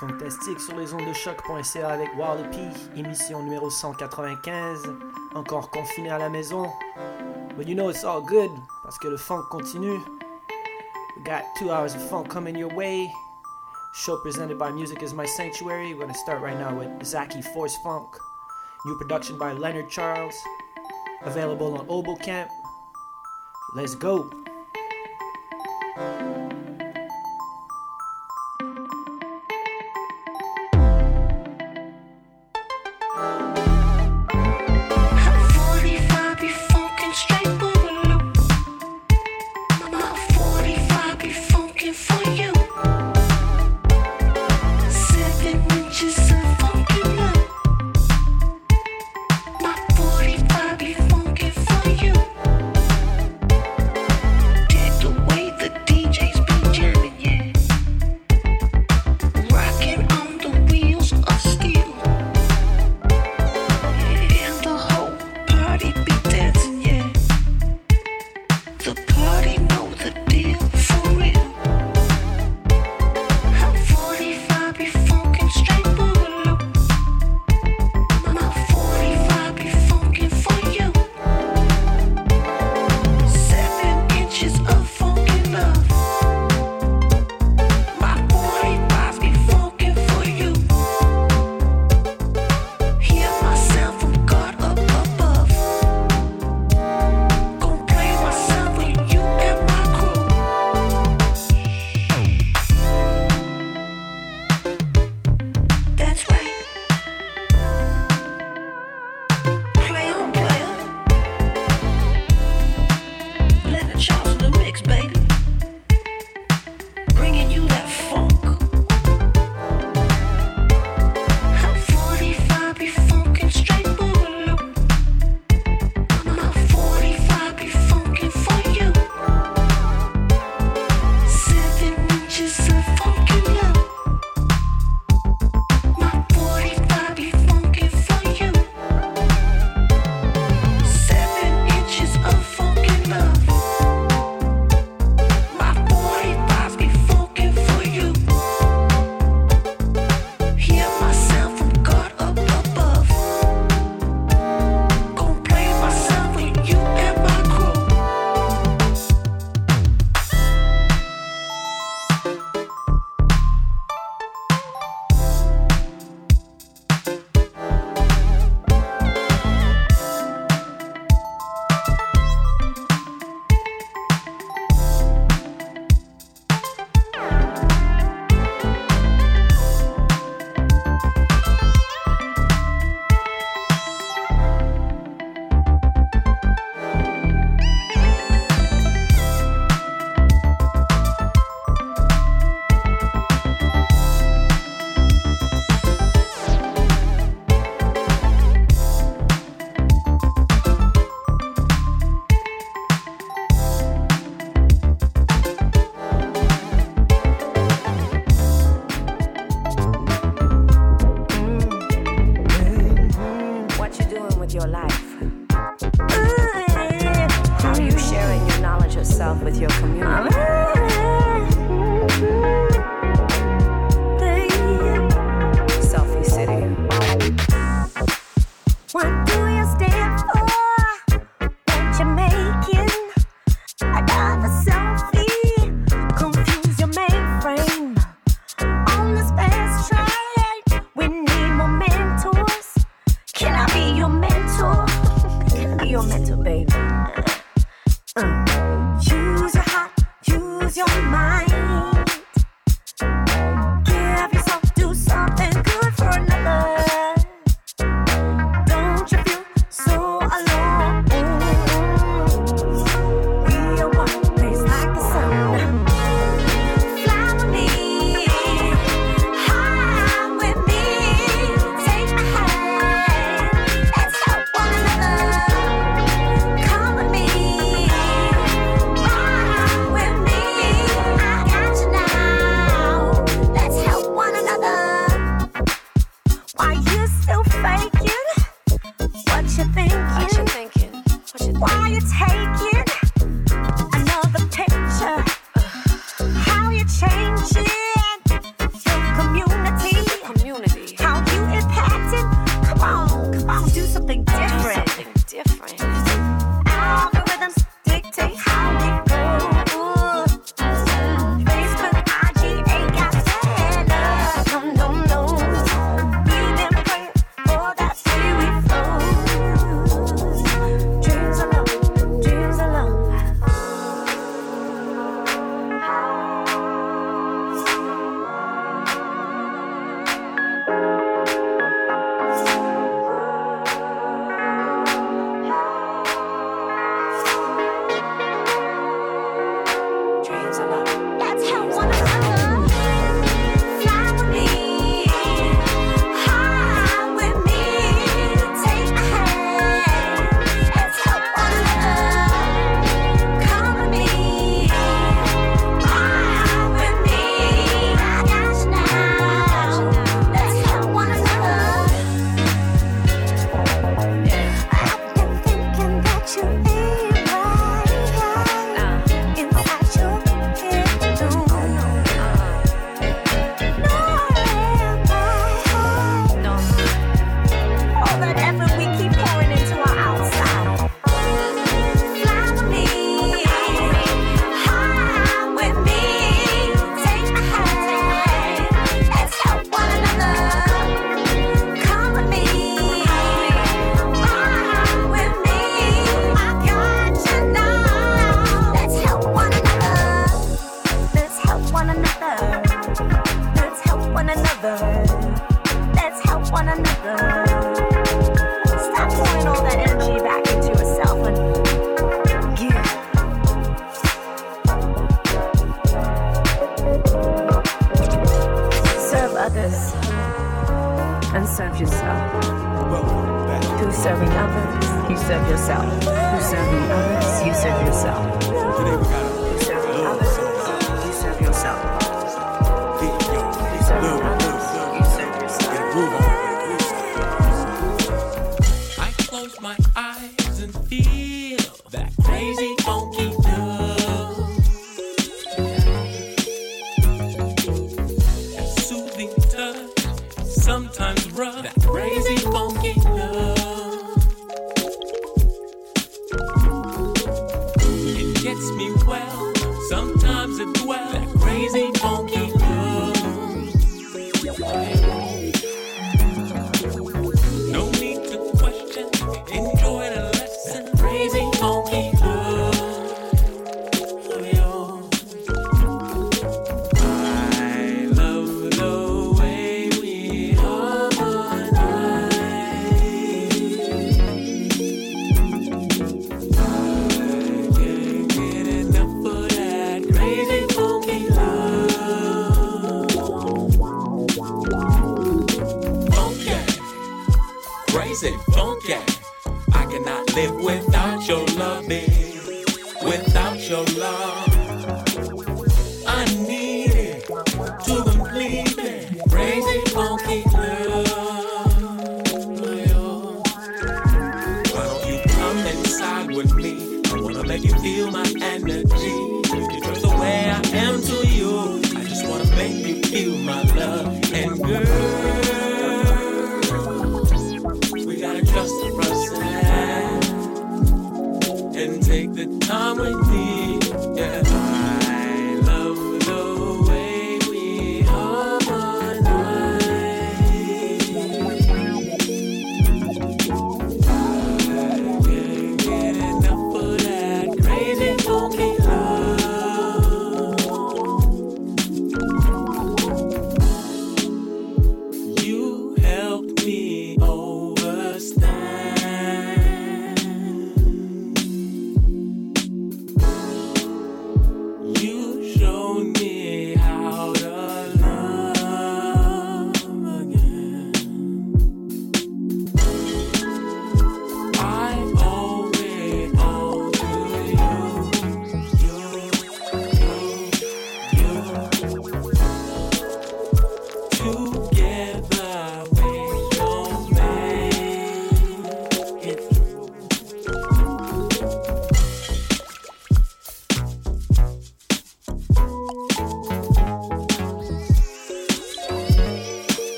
Fantastique sur les ondes de choc.ca avec Wallopy, émission numéro 195, encore confiné à la maison. But you know it's all good, parce que le funk continue. We got two hours of funk coming your way. Show presented by Music is My Sanctuary. We're gonna start right now with Zaki Force Funk. New production by Leonard Charles. Available on Oboe Camp. Let's go!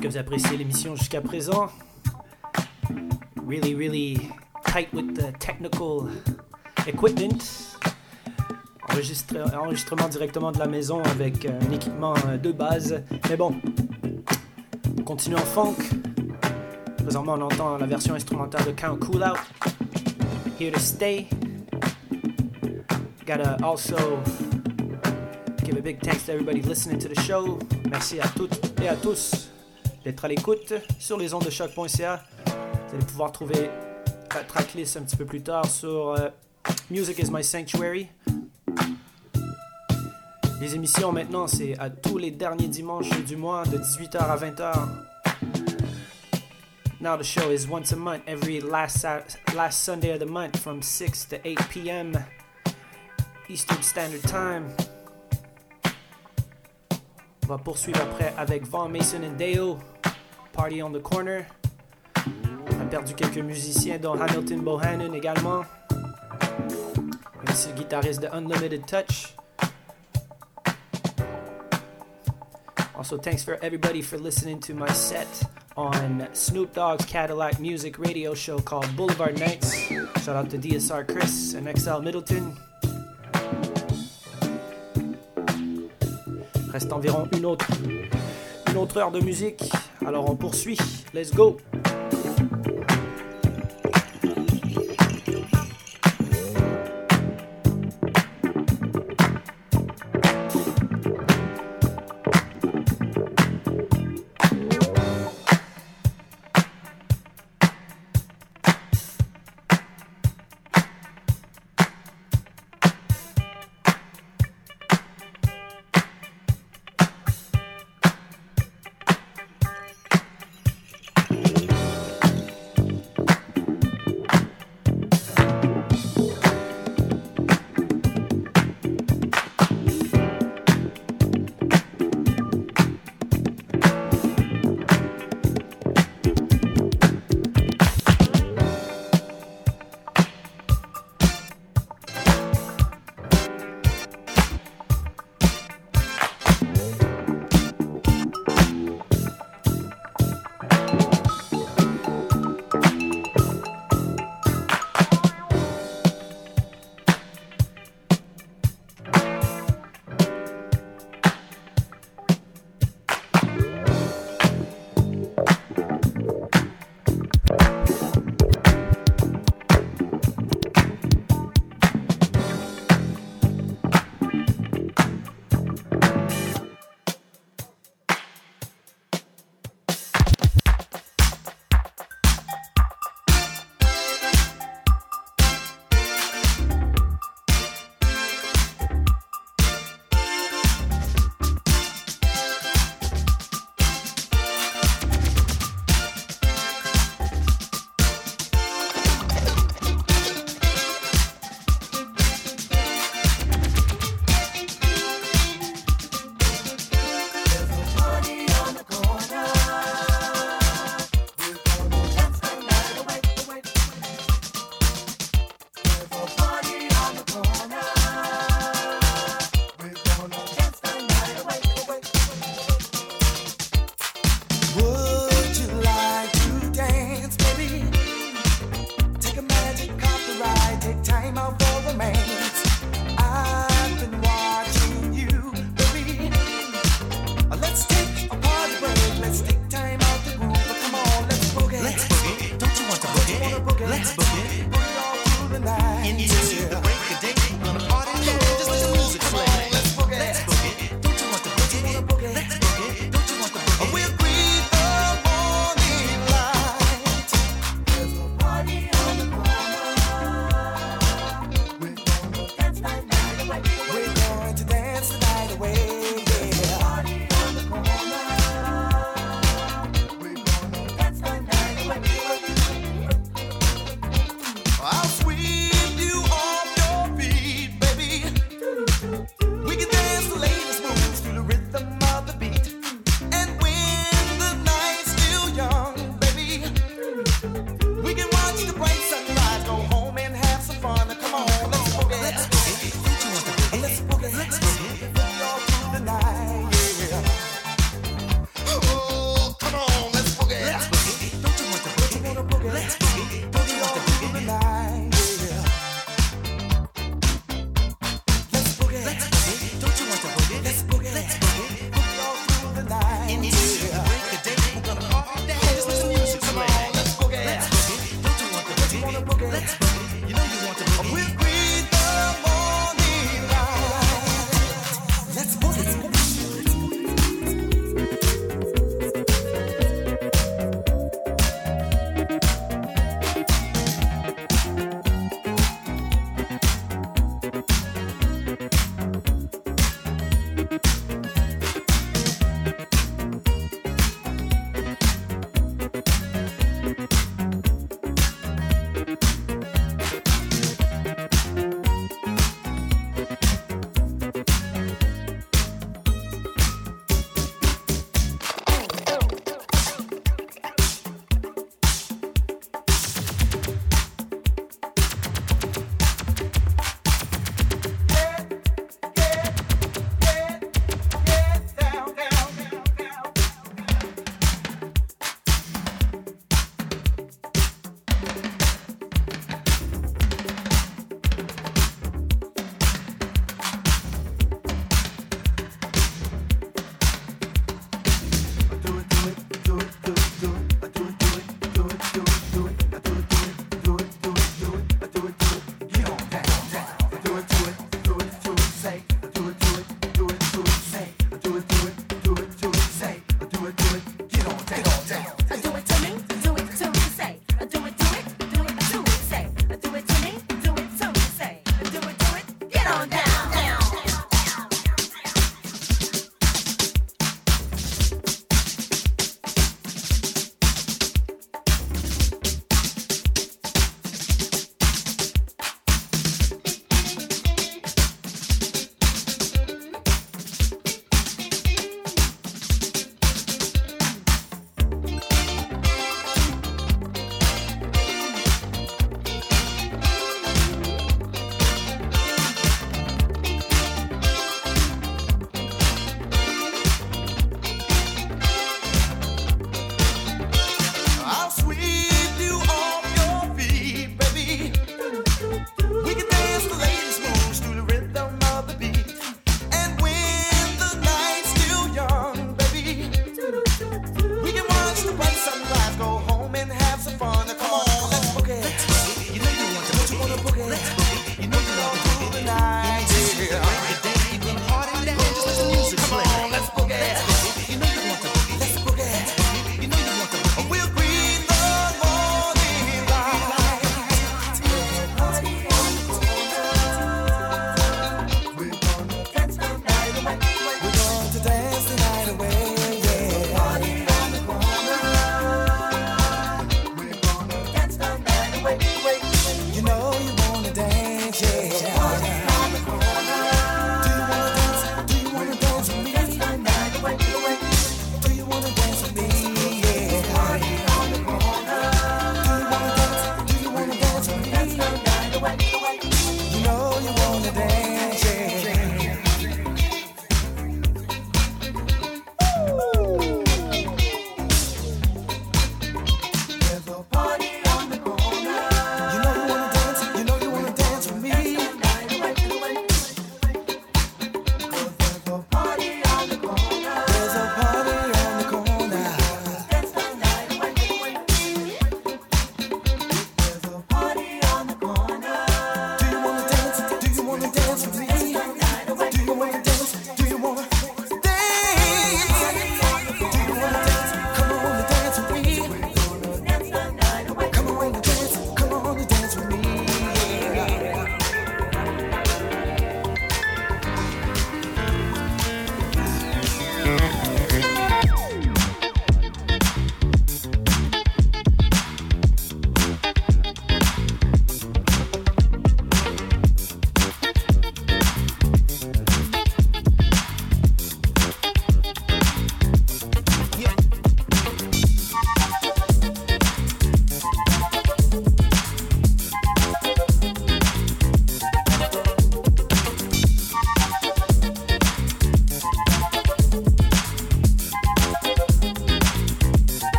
Que vous appréciez l'émission jusqu'à présent. Really, really tight with the technical equipment. Enregistre- enregistrement directement de la maison avec euh, un équipement euh, de base. Mais bon, on continue en funk. Présentement, on entend la version instrumentale de Count Cool Out. Here to stay. Gotta also give a big thanks to everybody listening to the show. Merci à toutes et à tous d'être à l'écoute sur les ondes de choc.ca. Vous allez pouvoir trouver la tracklist un petit peu plus tard sur euh, Music is My Sanctuary. Les émissions maintenant, c'est à tous les derniers dimanches du mois de 18h à 20h. Now the show is once a month, every last last Sunday of the month from 6 to 8 p.m. Eastern Standard Time. On va poursuivre après avec Von Mason and Deo, Party on the Corner. On a perdu quelques musiciens dont Hamilton Bohannon également. Et aussi le guitariste de Unlimited Touch. Also, thanks for everybody for listening to my set on Snoop Dogg's Cadillac Music Radio show called Boulevard Nights. Shout out to DSR Chris and XL Middleton. Reste environ une autre, une autre heure de musique. Alors on poursuit. Let's go.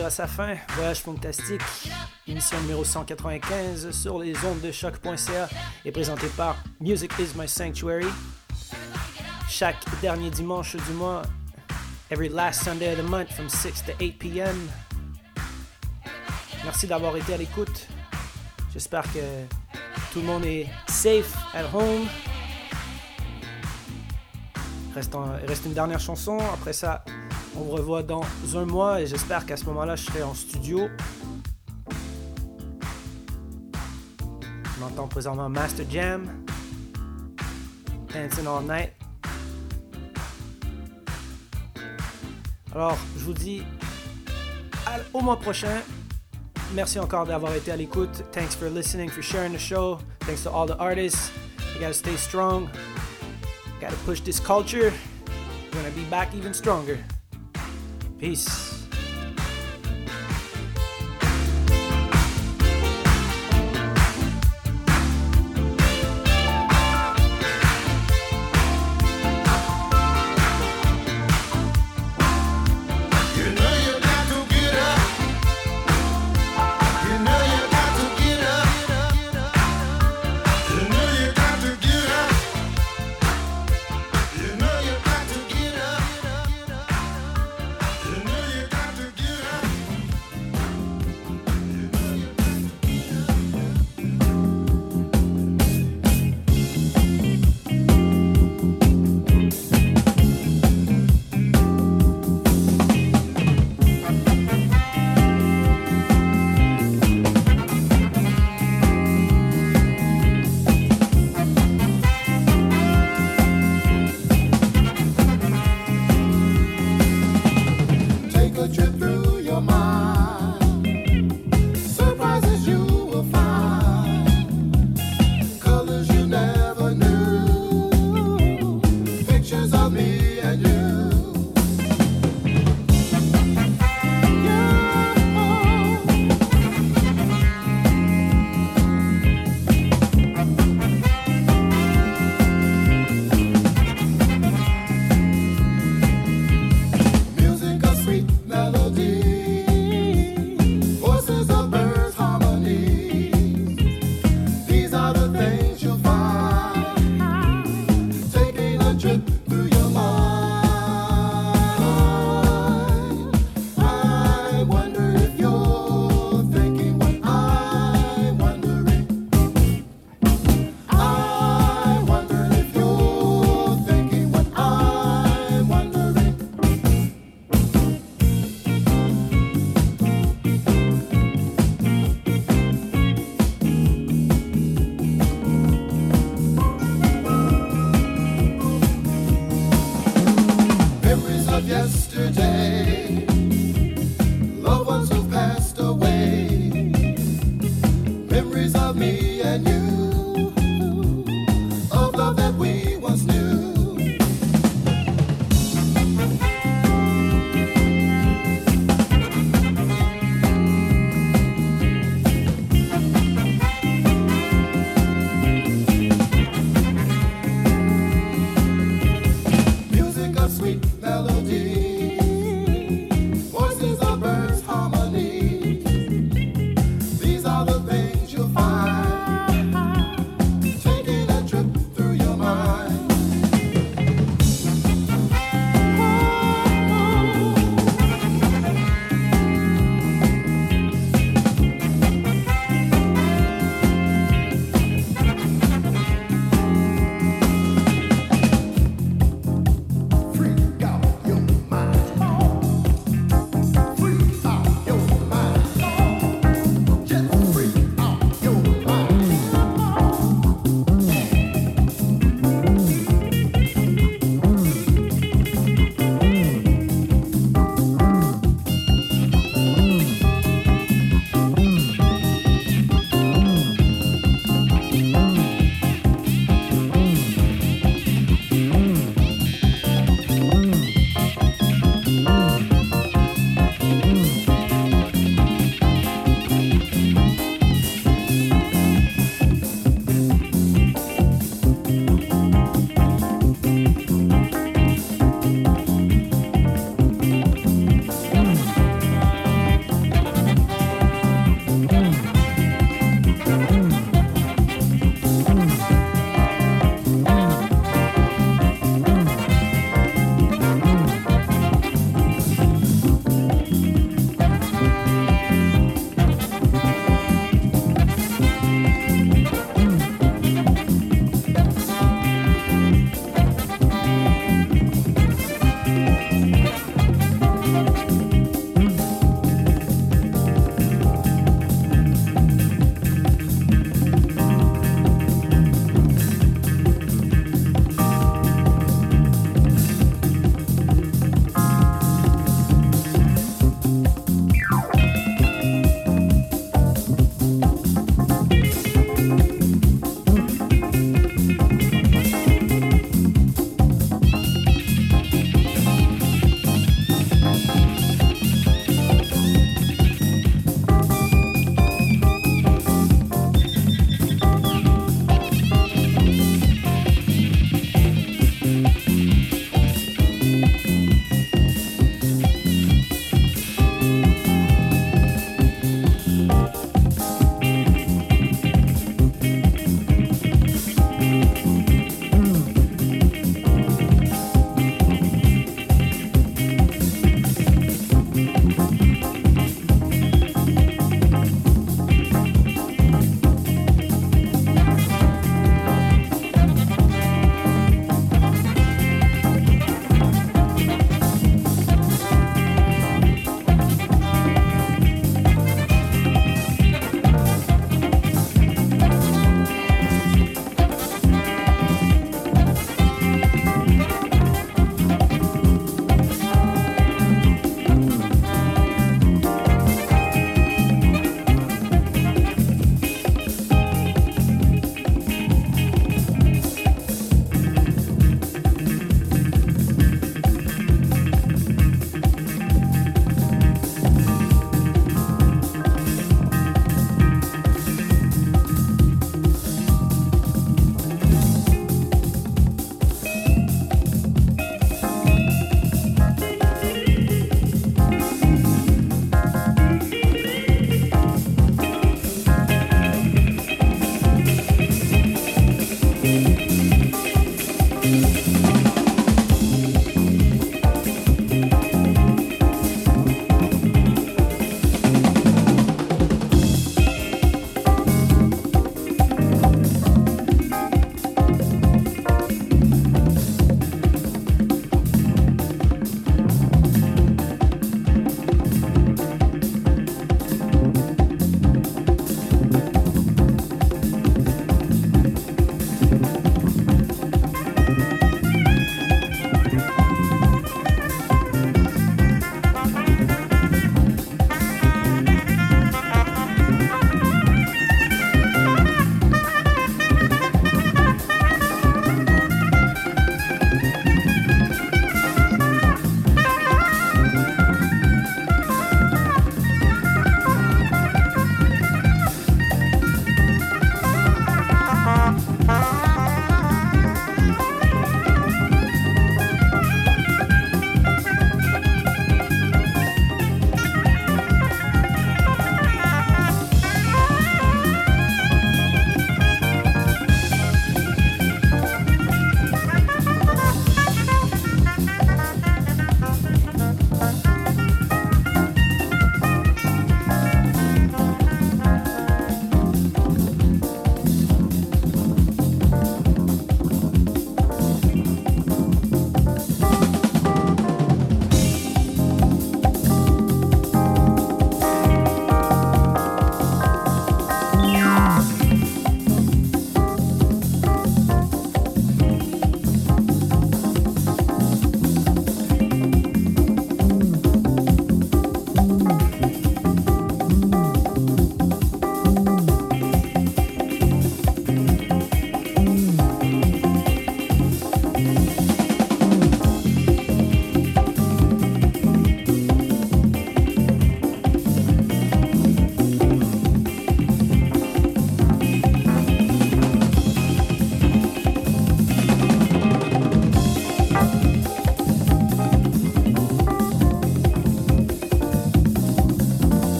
À sa fin. Voyage fantastique, émission numéro 195 sur les ondes de choc.ca est présentée par Music is My Sanctuary. Chaque dernier dimanche du mois, every last Sunday of the month from 6 to 8 p.m. Merci d'avoir été à l'écoute. J'espère que tout le monde est safe at home. Reste, reste une dernière chanson. Après ça, on vous revoit dans un mois et j'espère qu'à ce moment-là, je serai en studio. On entend présentement Master Jam, Dancing All Night. Alors, je vous dis au mois prochain. Merci encore d'avoir été à l'écoute. Thanks for listening, for sharing the show. Thanks to all the artists. You gotta stay strong. Gotta push this culture. We're gonna be back even stronger. Peace.